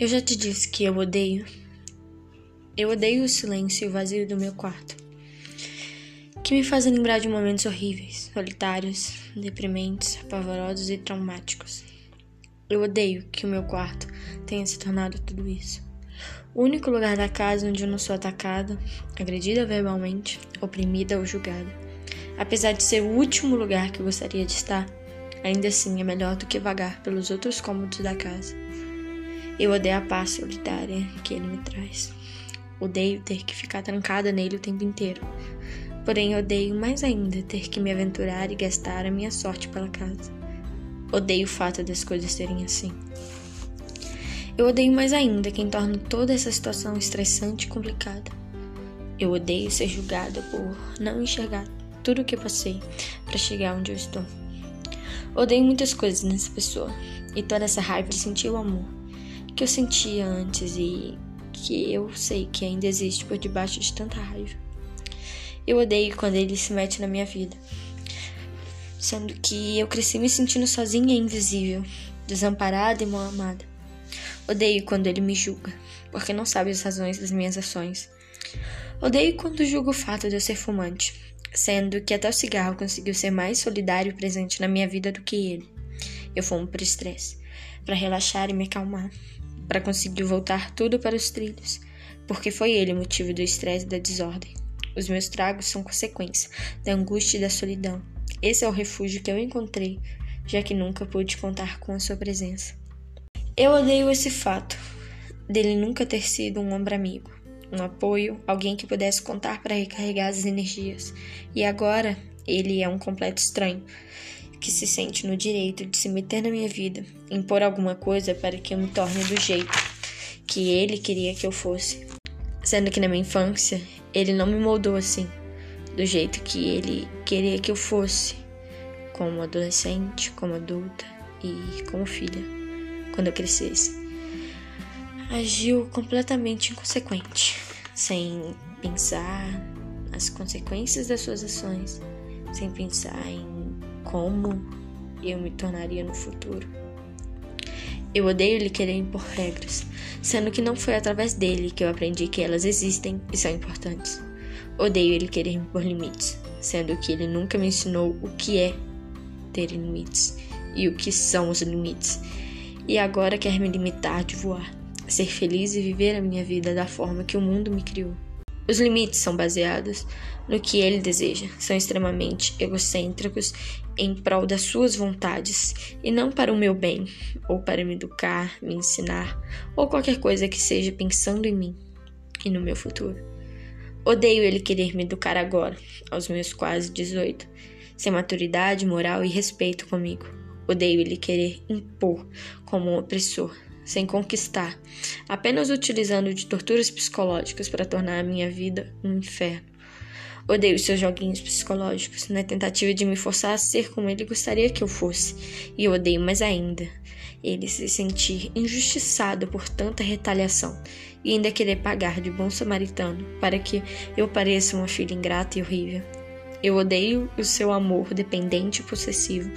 Eu já te disse que eu odeio. Eu odeio o silêncio e o vazio do meu quarto, que me fazem lembrar de momentos horríveis, solitários, deprimentes, apavorosos e traumáticos. Eu odeio que o meu quarto tenha se tornado tudo isso. O único lugar da casa onde eu não sou atacada, agredida verbalmente, oprimida ou julgada. Apesar de ser o último lugar que eu gostaria de estar, ainda assim é melhor do que vagar pelos outros cômodos da casa. Eu odeio a paz solitária que ele me traz. Odeio ter que ficar trancada nele o tempo inteiro. Porém, odeio mais ainda ter que me aventurar e gastar a minha sorte pela casa. Odeio o fato das coisas serem assim. Eu odeio mais ainda quem torna toda essa situação estressante e complicada. Eu odeio ser julgada por não enxergar tudo o que passei para chegar onde eu estou. Odeio muitas coisas nessa pessoa e toda essa raiva de sentir o amor que eu sentia antes e que eu sei que ainda existe por debaixo de tanta raiva. Eu odeio quando ele se mete na minha vida, sendo que eu cresci me sentindo sozinha e invisível, desamparada e mal amada. Odeio quando ele me julga, porque não sabe as razões das minhas ações. Odeio quando julga o fato de eu ser fumante, sendo que até o cigarro conseguiu ser mais solidário e presente na minha vida do que ele. Eu fumo por estresse, para relaxar e me acalmar para conseguir voltar tudo para os trilhos, porque foi ele o motivo do estresse e da desordem. Os meus tragos são consequência da angústia e da solidão. Esse é o refúgio que eu encontrei, já que nunca pude contar com a sua presença. Eu odeio esse fato dele nunca ter sido um ombro amigo, um apoio, alguém que pudesse contar para recarregar as energias. E agora ele é um completo estranho, que se sente no direito de se meter na minha vida, impor alguma coisa para que eu me torne do jeito que ele queria que eu fosse. Sendo que na minha infância ele não me moldou assim, do jeito que ele queria que eu fosse, como adolescente, como adulta e como filha, quando eu crescesse. Agiu completamente inconsequente, sem pensar as consequências das suas ações, sem pensar em como eu me tornaria no futuro. Eu odeio ele querer impor regras, sendo que não foi através dele que eu aprendi que elas existem e são importantes. Odeio ele querer impor limites, sendo que ele nunca me ensinou o que é ter limites e o que são os limites. E agora quer me limitar de voar, ser feliz e viver a minha vida da forma que o mundo me criou. Os limites são baseados no que ele deseja, são extremamente egocêntricos em prol das suas vontades e não para o meu bem, ou para me educar, me ensinar, ou qualquer coisa que seja pensando em mim e no meu futuro. Odeio ele querer me educar agora, aos meus quase 18, sem maturidade, moral e respeito comigo. Odeio ele querer impor como um opressor, sem conquistar, apenas utilizando de torturas psicológicas para tornar a minha vida um inferno. Odeio seus joguinhos psicológicos, na tentativa de me forçar a ser como ele gostaria que eu fosse. E odeio mais ainda ele se sentir injustiçado por tanta retaliação e ainda querer pagar de bom samaritano para que eu pareça uma filha ingrata e horrível. Eu odeio o seu amor dependente e possessivo,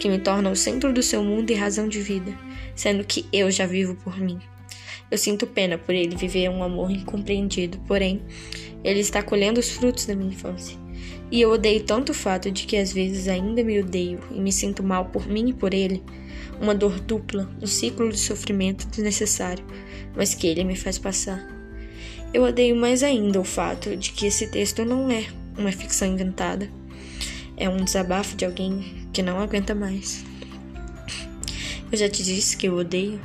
que me torna o centro do seu mundo e razão de vida, sendo que eu já vivo por mim. Eu sinto pena por ele viver um amor incompreendido, porém, ele está colhendo os frutos da minha infância. E eu odeio tanto o fato de que às vezes ainda me odeio e me sinto mal por mim e por ele, uma dor dupla, um ciclo de sofrimento desnecessário, mas que ele me faz passar. Eu odeio mais ainda o fato de que esse texto não é uma ficção inventada. É um desabafo de alguém que não aguenta mais. Eu já te disse que eu odeio